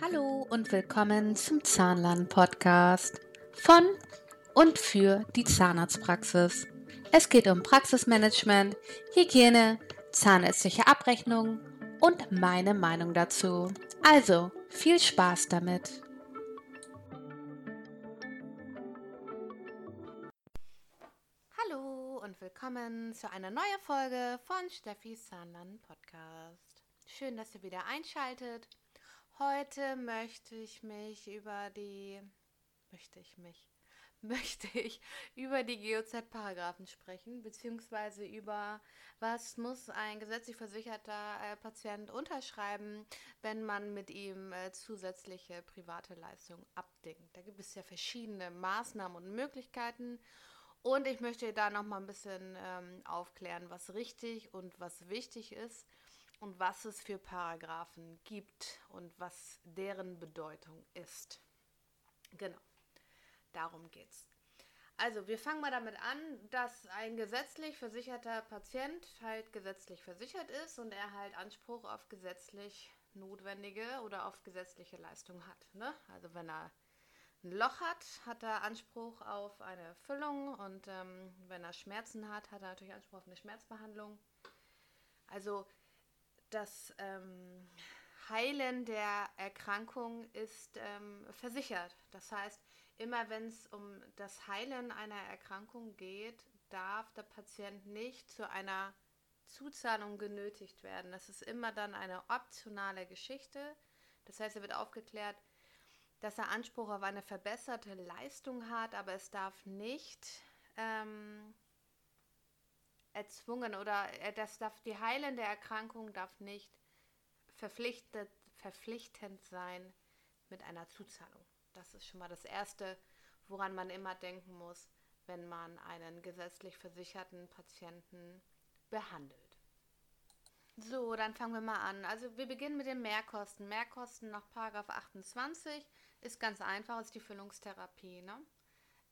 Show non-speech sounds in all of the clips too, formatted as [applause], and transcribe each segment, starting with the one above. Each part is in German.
Hallo und willkommen zum Zahnlern-Podcast von und für die Zahnarztpraxis. Es geht um Praxismanagement, Hygiene, zahnärztliche Abrechnung und meine Meinung dazu. Also viel Spaß damit! Hallo und willkommen zu einer neuen Folge von Steffis Zahnlern Podcast. Schön, dass ihr wieder einschaltet. Heute möchte ich mich über die möchte ich mich [laughs] möchte ich über die GOZ-Paragraphen sprechen, beziehungsweise über was muss ein gesetzlich versicherter äh, Patient unterschreiben, wenn man mit ihm äh, zusätzliche private Leistungen abdingt. Da gibt es ja verschiedene Maßnahmen und Möglichkeiten. Und ich möchte da noch mal ein bisschen ähm, aufklären, was richtig und was wichtig ist und was es für Paragraphen gibt und was deren Bedeutung ist. Genau. Darum geht's. Also, wir fangen mal damit an, dass ein gesetzlich versicherter Patient halt gesetzlich versichert ist und er halt Anspruch auf gesetzlich notwendige oder auf gesetzliche Leistung hat. Ne? Also, wenn er ein Loch hat, hat er Anspruch auf eine Füllung und ähm, wenn er Schmerzen hat, hat er natürlich Anspruch auf eine Schmerzbehandlung. Also, das ähm, Heilen der Erkrankung ist ähm, versichert. Das heißt, immer wenn es um das Heilen einer Erkrankung geht, darf der Patient nicht zu einer Zuzahlung genötigt werden. Das ist immer dann eine optionale Geschichte. Das heißt, er wird aufgeklärt, dass er Anspruch auf eine verbesserte Leistung hat, aber es darf nicht ähm, erzwungen oder das darf die heilende Erkrankung darf nicht verpflichtet, verpflichtend sein mit einer Zuzahlung. Das ist schon mal das Erste, woran man immer denken muss, wenn man einen gesetzlich versicherten Patienten behandelt. So, dann fangen wir mal an. Also wir beginnen mit den Mehrkosten. Mehrkosten nach 28 ist ganz einfach, ist die Füllungstherapie. Ne?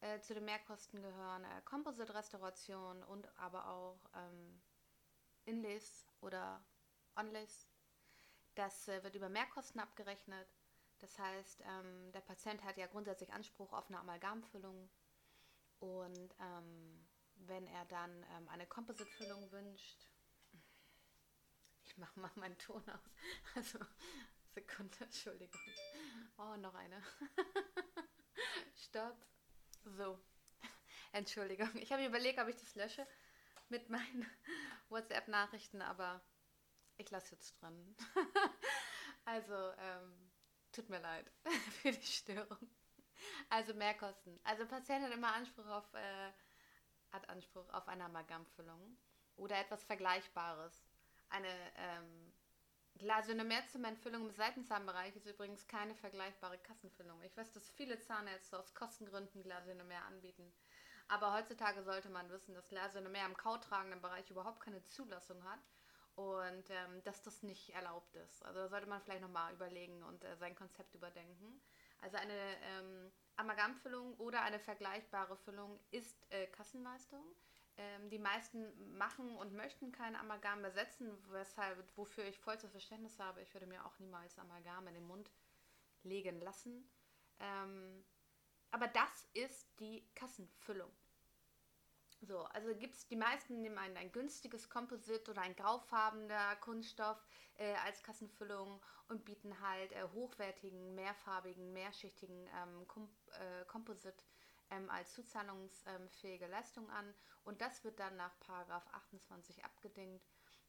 Äh, zu den Mehrkosten gehören äh, Composite-Restauration und aber auch ähm, Inlays oder Onlays. Das äh, wird über Mehrkosten abgerechnet. Das heißt, ähm, der Patient hat ja grundsätzlich Anspruch auf eine Amalgamfüllung und ähm, wenn er dann ähm, eine Composite-Füllung wünscht, ich mache mal meinen Ton aus, [laughs] also Sekunde, Entschuldigung. Oh, noch eine. [laughs] Stopp. So. [laughs] Entschuldigung. Ich habe überlegt, ob ich das lösche mit meinen [laughs] WhatsApp-Nachrichten, aber ich lasse jetzt dran. [laughs] also, ähm, Tut mir leid für die Störung. Also Mehrkosten. Also Patient hat immer Anspruch auf, äh, hat Anspruch auf eine Amalgamfüllung oder etwas Vergleichbares. Eine ähm, Glasionomerzementfüllung im Seitenzahnbereich ist übrigens keine vergleichbare Kassenfüllung. Ich weiß, dass viele Zahnärzte aus Kostengründen Glasionomer anbieten. Aber heutzutage sollte man wissen, dass Glasionomer im kautragenden Bereich überhaupt keine Zulassung hat und ähm, dass das nicht erlaubt ist. Also da sollte man vielleicht nochmal überlegen und äh, sein Konzept überdenken. Also eine ähm, Amalgamfüllung oder eine vergleichbare Füllung ist äh, Kassenleistung. Ähm, die meisten machen und möchten kein Amalgam ersetzen, weshalb, wofür ich vollstes Verständnis habe. Ich würde mir auch niemals Amalgam in den Mund legen lassen. Ähm, aber das ist die Kassenfüllung. So, also gibt es die meisten nehmen ein, ein günstiges Komposit oder ein graufarbener Kunststoff äh, als Kassenfüllung und bieten halt äh, hochwertigen, mehrfarbigen, mehrschichtigen ähm, Kom äh, Komposit ähm, als zuzahlungsfähige Leistung an und das wird dann nach Paragraph 28 abgedingt.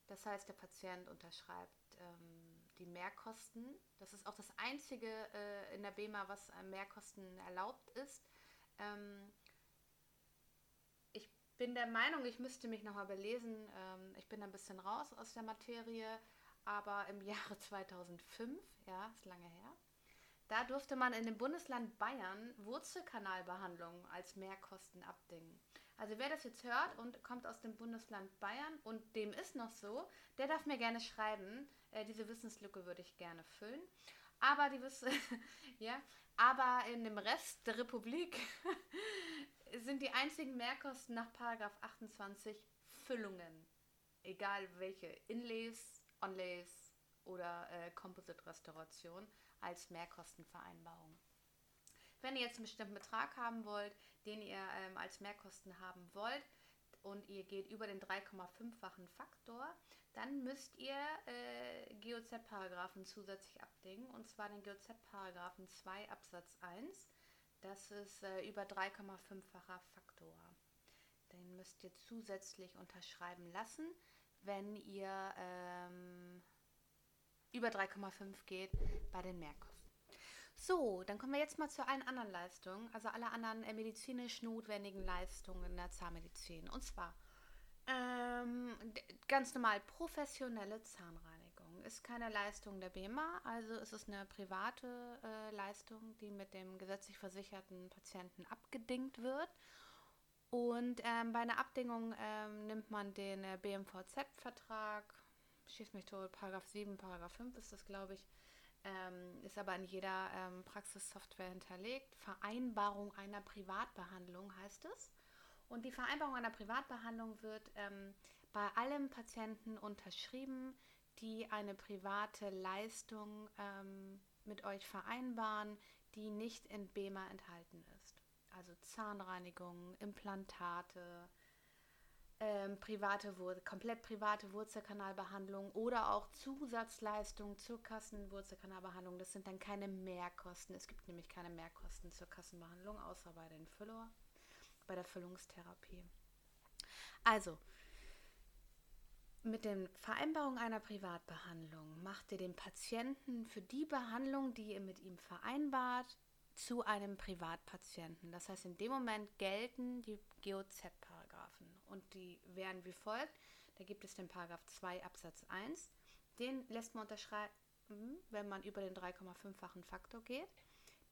Das heißt, der Patient unterschreibt ähm, die Mehrkosten. Das ist auch das einzige äh, in der BEMA, was äh, Mehrkosten erlaubt ist. Ähm, bin der Meinung, ich müsste mich nochmal belesen. Ähm, ich bin ein bisschen raus aus der Materie, aber im Jahre 2005, ja, ist lange her, da durfte man in dem Bundesland Bayern Wurzelkanalbehandlung als Mehrkosten abdingen. Also wer das jetzt hört und kommt aus dem Bundesland Bayern und dem ist noch so, der darf mir gerne schreiben. Äh, diese Wissenslücke würde ich gerne füllen. Aber die Wissen, [laughs] ja, aber in dem Rest der Republik [laughs] sind die einzigen Mehrkosten nach 28 Füllungen. Egal welche. Inlays, Onlays oder äh, Composite-Restauration als Mehrkostenvereinbarung. Wenn ihr jetzt einen bestimmten Betrag haben wollt, den ihr ähm, als Mehrkosten haben wollt und ihr geht über den 3,5-fachen Faktor, dann müsst ihr äh, GOZ-Paragraphen zusätzlich abdingen und zwar den GOZ-Paragraphen 2 Absatz 1. Das ist äh, über 3,5-facher Faktor. Den müsst ihr zusätzlich unterschreiben lassen, wenn ihr ähm, über 3,5 geht bei den Mehrkosten. So, dann kommen wir jetzt mal zu allen anderen Leistungen, also alle anderen äh, medizinisch notwendigen Leistungen in der Zahnmedizin. Und zwar ähm, ganz normal professionelle Zahnreinigung ist keine Leistung der BEMA, also es ist eine private äh, Leistung, die mit dem gesetzlich versicherten Patienten abgedingt wird. Und ähm, bei einer Abdingung ähm, nimmt man den äh, BMVZ-Vertrag, schießt mich tot, Paragraph 7, Paragraph 5 ist das, glaube ich, ähm, ist aber in jeder ähm, Praxissoftware hinterlegt. Vereinbarung einer Privatbehandlung heißt es. Und die Vereinbarung einer Privatbehandlung wird ähm, bei allen Patienten unterschrieben, die eine private Leistung ähm, mit euch vereinbaren, die nicht in BEMA enthalten ist. Also Zahnreinigung, Implantate, ähm, private komplett private Wurzelkanalbehandlung oder auch Zusatzleistungen zur Kassenwurzelkanalbehandlung. Das sind dann keine Mehrkosten. Es gibt nämlich keine Mehrkosten zur Kassenbehandlung, außer bei den Füller, bei der Füllungstherapie. Also, mit der Vereinbarung einer Privatbehandlung macht ihr den Patienten für die Behandlung, die ihr mit ihm vereinbart, zu einem Privatpatienten. Das heißt, in dem Moment gelten die GOZ-Paragraphen und die wären wie folgt. Da gibt es den Paragraph 2 Absatz 1. Den lässt man unterschreiben, wenn man über den 3,5-fachen Faktor geht.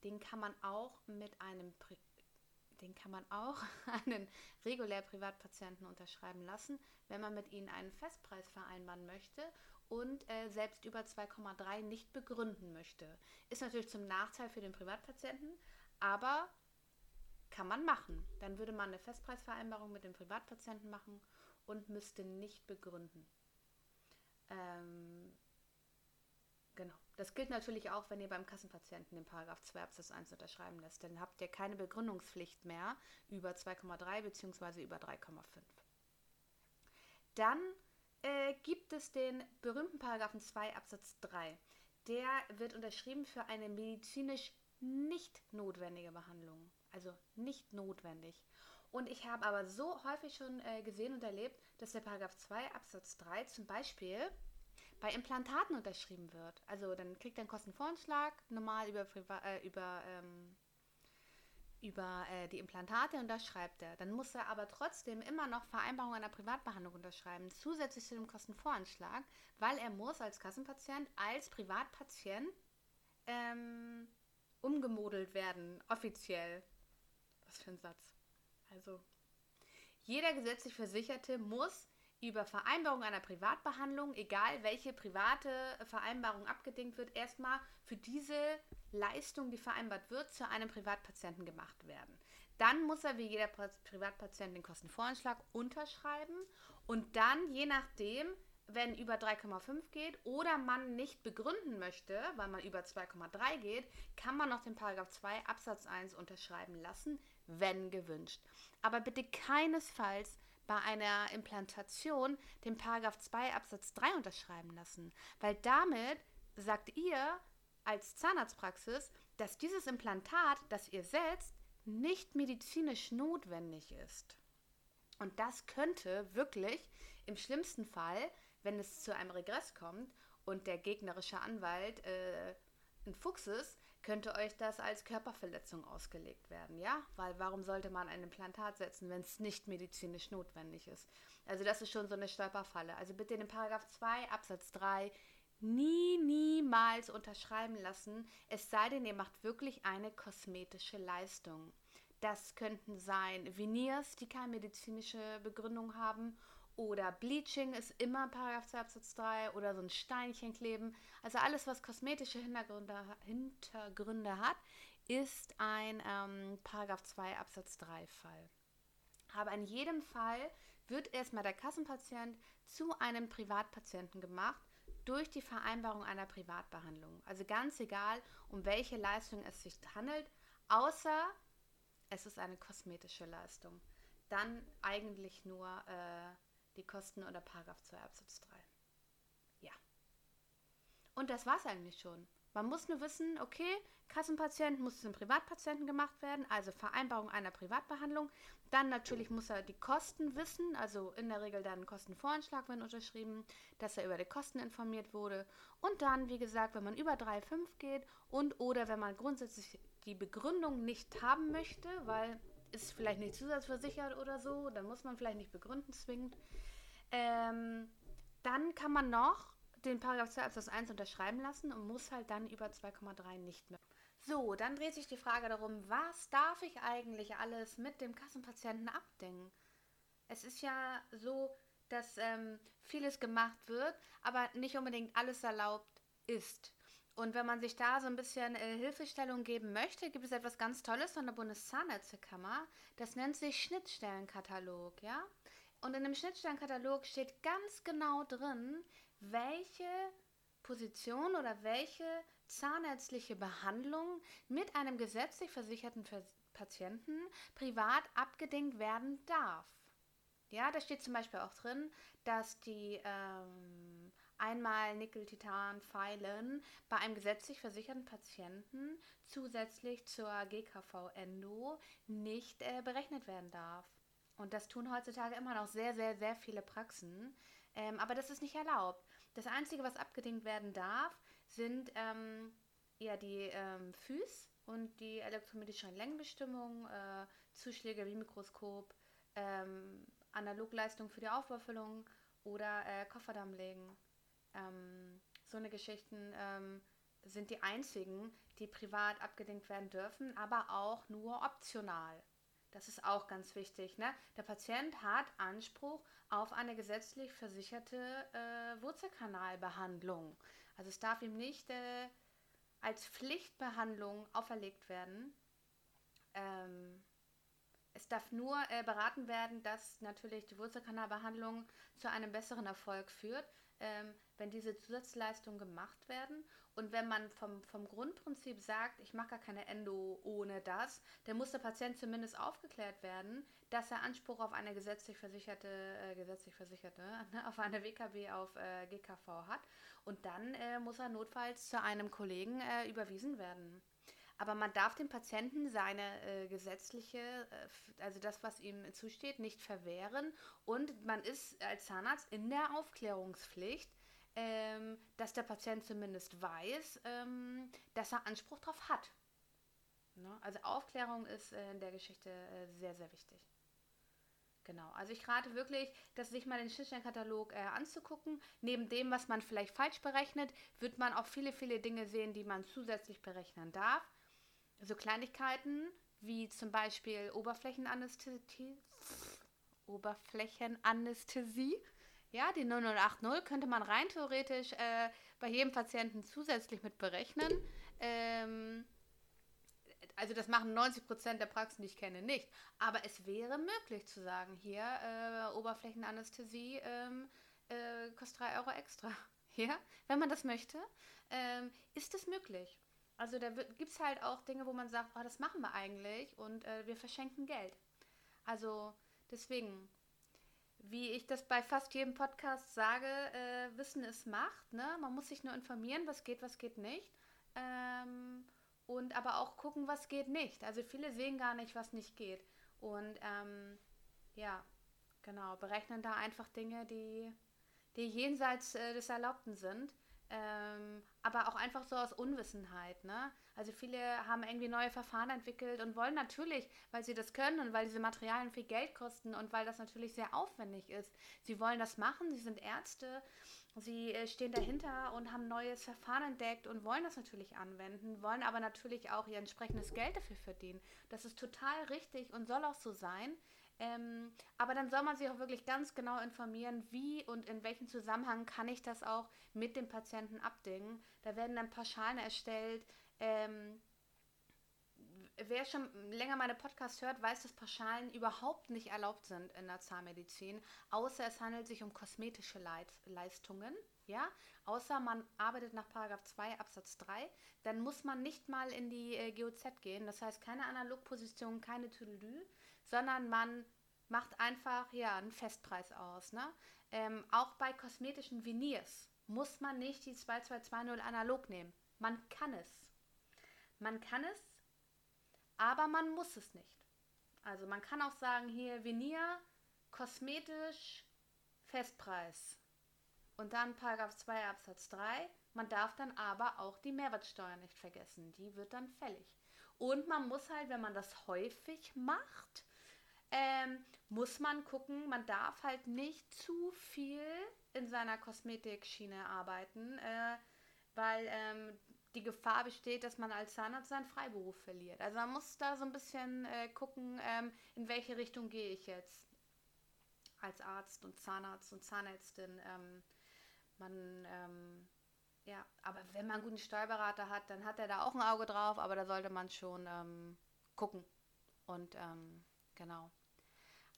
Den kann man auch mit einem den kann man auch [laughs] einen regulär Privatpatienten unterschreiben lassen, wenn man mit ihnen einen Festpreis vereinbaren möchte und äh, selbst über 2,3 nicht begründen möchte. Ist natürlich zum Nachteil für den Privatpatienten, aber kann man machen. Dann würde man eine Festpreisvereinbarung mit dem Privatpatienten machen und müsste nicht begründen. Ähm, genau. Das gilt natürlich auch, wenn ihr beim Kassenpatienten den Paragraph 2 Absatz 1 unterschreiben lässt. Dann habt ihr keine Begründungspflicht mehr über 2,3 bzw. über 3,5. Dann äh, gibt es den berühmten Paragraphen 2 Absatz 3. Der wird unterschrieben für eine medizinisch nicht notwendige Behandlung. Also nicht notwendig. Und ich habe aber so häufig schon äh, gesehen und erlebt, dass der Paragraph 2 Absatz 3 zum Beispiel bei Implantaten unterschrieben wird. Also dann kriegt er einen Kostenvoranschlag, normal über, Priva äh, über ähm, über äh, die Implantate unterschreibt er. Dann muss er aber trotzdem immer noch Vereinbarung einer Privatbehandlung unterschreiben, zusätzlich zu dem Kostenvoranschlag, weil er muss als Kassenpatient, als Privatpatient ähm, umgemodelt werden, offiziell. Was für ein Satz. Also, jeder gesetzlich Versicherte muss über Vereinbarung einer Privatbehandlung, egal welche private Vereinbarung abgedingt wird, erstmal für diese Leistung, die vereinbart wird, zu einem Privatpatienten gemacht werden. Dann muss er wie jeder Privatpatient den Kostenvoranschlag unterschreiben und dann, je nachdem, wenn über 3,5 geht oder man nicht begründen möchte, weil man über 2,3 geht, kann man noch den Paragraph 2 Absatz 1 unterschreiben lassen, wenn gewünscht. Aber bitte keinesfalls bei einer Implantation den Paragraph 2 Absatz 3 unterschreiben lassen, weil damit sagt ihr als Zahnarztpraxis, dass dieses Implantat, das ihr setzt, nicht medizinisch notwendig ist. Und das könnte wirklich im schlimmsten Fall, wenn es zu einem Regress kommt und der gegnerische Anwalt äh, ein Fuchs ist, könnte euch das als Körperverletzung ausgelegt werden, ja? Weil warum sollte man ein Implantat setzen, wenn es nicht medizinisch notwendig ist? Also das ist schon so eine Stolperfalle. Also bitte in Paragraph 2 Absatz 3 nie, niemals unterschreiben lassen, es sei denn, ihr macht wirklich eine kosmetische Leistung. Das könnten sein Veneers, die keine medizinische Begründung haben oder Bleaching ist immer Paragraph 2 Absatz 3 oder so ein Steinchen kleben. Also alles, was kosmetische Hintergründe, Hintergründe hat, ist ein ähm, Paragraph 2 Absatz 3 Fall. Aber in jedem Fall wird erstmal der Kassenpatient zu einem Privatpatienten gemacht durch die Vereinbarung einer Privatbehandlung. Also ganz egal, um welche Leistung es sich handelt, außer es ist eine kosmetische Leistung. Dann eigentlich nur äh, die Kosten oder Paragraph 2 Absatz 3. Ja. Und das war es eigentlich schon. Man muss nur wissen, okay, Kassenpatient muss zum Privatpatienten gemacht werden, also Vereinbarung einer Privatbehandlung. Dann natürlich muss er die Kosten wissen, also in der Regel dann Kostenvoranschlag, wenn unterschrieben, dass er über die Kosten informiert wurde. Und dann, wie gesagt, wenn man über 3,5 geht und oder wenn man grundsätzlich die Begründung nicht haben möchte, weil ist vielleicht nicht zusatzversichert oder so, dann muss man vielleicht nicht begründen zwingend. Ähm, dann kann man noch den Paragraph 2 Absatz 1 unterschreiben lassen und muss halt dann über 2,3 nicht mehr. So, dann dreht sich die Frage darum, was darf ich eigentlich alles mit dem Kassenpatienten abdenken? Es ist ja so, dass ähm, vieles gemacht wird, aber nicht unbedingt alles erlaubt ist. Und wenn man sich da so ein bisschen äh, Hilfestellung geben möchte, gibt es etwas ganz Tolles von der Bundeszahnärztekammer. Das nennt sich Schnittstellenkatalog, ja? Und in dem Schnittstellenkatalog steht ganz genau drin, welche Position oder welche zahnärztliche Behandlung mit einem gesetzlich versicherten Patienten privat abgedingt werden darf. Ja, da steht zum Beispiel auch drin, dass die ähm, einmal Nickel-Titan-Pfeilen bei einem gesetzlich versicherten Patienten zusätzlich zur GKV-Endo nicht äh, berechnet werden darf. Und das tun heutzutage immer noch sehr, sehr, sehr viele Praxen. Ähm, aber das ist nicht erlaubt. Das Einzige, was abgedingt werden darf, sind ähm, ja die ähm, Füß und die elektrometrische Längenbestimmung, äh, Zuschläge wie Mikroskop, ähm, Analogleistung für die Aufbaufüllung oder äh, Kofferdammlegen. Ähm, so eine Geschichten ähm, sind die einzigen, die privat abgedingt werden dürfen, aber auch nur optional. Das ist auch ganz wichtig. Ne? Der Patient hat Anspruch auf eine gesetzlich versicherte äh, Wurzelkanalbehandlung. Also es darf ihm nicht äh, als Pflichtbehandlung auferlegt werden. Ähm, es darf nur äh, beraten werden, dass natürlich die Wurzelkanalbehandlung zu einem besseren Erfolg führt, ähm, wenn diese Zusatzleistungen gemacht werden. Und wenn man vom, vom Grundprinzip sagt, ich mache gar keine Endo ohne das, dann muss der Patient zumindest aufgeklärt werden, dass er Anspruch auf eine gesetzlich versicherte, äh, gesetzlich versicherte, [laughs] ne, auf eine WKB auf äh, GKV hat. Und dann äh, muss er notfalls zu einem Kollegen äh, überwiesen werden. Aber man darf dem Patienten seine äh, gesetzliche, äh, also das, was ihm zusteht, nicht verwehren. Und man ist als Zahnarzt in der Aufklärungspflicht, ähm, dass der Patient zumindest weiß, ähm, dass er Anspruch darauf hat. Ne? Also Aufklärung ist äh, in der Geschichte äh, sehr, sehr wichtig. Genau, also ich rate wirklich, dass sich mal den Schnittstellenkatalog äh, anzugucken. Neben dem, was man vielleicht falsch berechnet, wird man auch viele, viele Dinge sehen, die man zusätzlich berechnen darf. So Kleinigkeiten wie zum Beispiel Oberflächenanästhesie. Oberflächenanästhesie ja, die 0080 könnte man rein theoretisch äh, bei jedem Patienten zusätzlich mit berechnen. Ähm, also das machen 90 Prozent der Praxen, die ich kenne, nicht. Aber es wäre möglich zu sagen, hier äh, Oberflächenanästhesie ähm, äh, kostet 3 Euro extra. [laughs] Ja, wenn man das möchte, ähm, ist es möglich. Also da gibt es halt auch Dinge, wo man sagt, oh, das machen wir eigentlich und äh, wir verschenken Geld. Also deswegen, wie ich das bei fast jedem Podcast sage, äh, Wissen ist Macht. Ne? Man muss sich nur informieren, was geht, was geht nicht. Ähm, und aber auch gucken, was geht nicht. Also viele sehen gar nicht, was nicht geht. Und ähm, ja, genau, berechnen da einfach Dinge, die, die jenseits äh, des Erlaubten sind. Ähm, aber auch einfach so aus Unwissenheit. Ne? Also viele haben irgendwie neue Verfahren entwickelt und wollen natürlich, weil sie das können und weil diese Materialien viel Geld kosten und weil das natürlich sehr aufwendig ist. Sie wollen das machen, sie sind Ärzte, sie äh, stehen dahinter und haben neues Verfahren entdeckt und wollen das natürlich anwenden, wollen aber natürlich auch ihr entsprechendes Geld dafür verdienen. Das ist total richtig und soll auch so sein. Ähm, aber dann soll man sich auch wirklich ganz genau informieren, wie und in welchem Zusammenhang kann ich das auch mit dem Patienten abdingen. Da werden dann Pauschalen erstellt. Ähm, wer schon länger meine Podcasts hört, weiß, dass Pauschalen überhaupt nicht erlaubt sind in der Zahnmedizin, außer es handelt sich um kosmetische Leit Leistungen. Ja, außer man arbeitet nach Paragraph 2 Absatz 3, dann muss man nicht mal in die äh, GOZ gehen. Das heißt, keine Analogposition, keine Tüdelü, sondern man macht einfach ja einen Festpreis aus. Ne? Ähm, auch bei kosmetischen Veneers muss man nicht die 2220 analog nehmen. Man kann es. Man kann es, aber man muss es nicht. Also man kann auch sagen, hier Veneer, kosmetisch, Festpreis. Und dann Paragraph 2 Absatz 3. Man darf dann aber auch die Mehrwertsteuer nicht vergessen. Die wird dann fällig. Und man muss halt, wenn man das häufig macht, ähm, muss man gucken, man darf halt nicht zu viel in seiner Kosmetikschiene arbeiten, äh, weil ähm, die Gefahr besteht, dass man als Zahnarzt seinen Freiberuf verliert. Also man muss da so ein bisschen äh, gucken, ähm, in welche Richtung gehe ich jetzt als Arzt und Zahnarzt und Zahnärztin. Ähm, man, ähm, ja, aber wenn man einen guten Steuerberater hat, dann hat er da auch ein Auge drauf, aber da sollte man schon ähm, gucken. Und ähm, genau.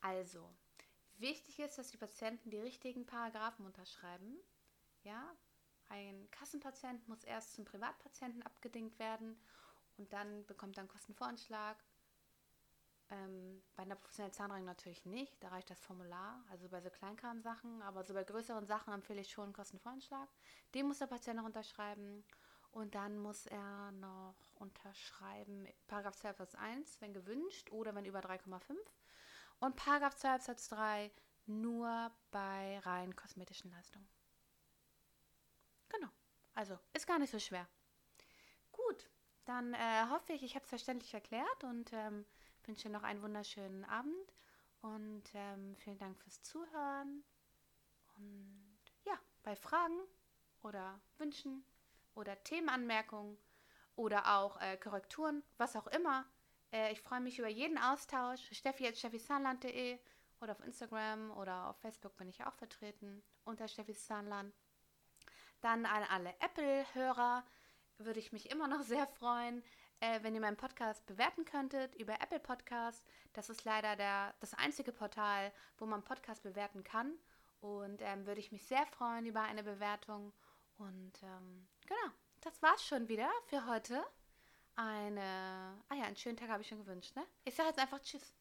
Also, wichtig ist, dass die Patienten die richtigen Paragraphen unterschreiben. Ja, ein Kassenpatient muss erst zum Privatpatienten abgedingt werden und dann bekommt er einen Kostenvoranschlag. Ähm, bei einer professionellen Zahnreinigung natürlich nicht, da reicht das Formular, also bei so Kleinkram-Sachen, aber so bei größeren Sachen empfehle ich schon einen Kostenvoranschlag. Den muss der Patient noch unterschreiben und dann muss er noch unterschreiben, Paragraph 2 Absatz 1, wenn gewünscht oder wenn über 3,5 und Paragraph 2 Absatz 3 nur bei rein kosmetischen Leistungen. Genau. Also ist gar nicht so schwer. Gut, dann äh, hoffe ich, ich habe es verständlich erklärt und ähm, wünsche noch einen wunderschönen Abend und ähm, vielen Dank fürs Zuhören. Und ja, bei Fragen oder Wünschen oder Themenanmerkungen oder auch äh, Korrekturen, was auch immer, äh, ich freue mich über jeden Austausch. Steffi at steffisahnland.de oder auf Instagram oder auf Facebook bin ich auch vertreten unter Steffi Zahnland. Dann an alle Apple-Hörer würde ich mich immer noch [laughs] sehr freuen, äh, wenn ihr meinen Podcast bewerten könntet über Apple Podcast. Das ist leider der, das einzige Portal, wo man Podcast bewerten kann. Und ähm, würde ich mich sehr freuen über eine Bewertung. Und ähm, genau, das war's schon wieder für heute. Eine, ah ja, einen schönen Tag habe ich schon gewünscht, ne? Ich sage jetzt einfach Tschüss.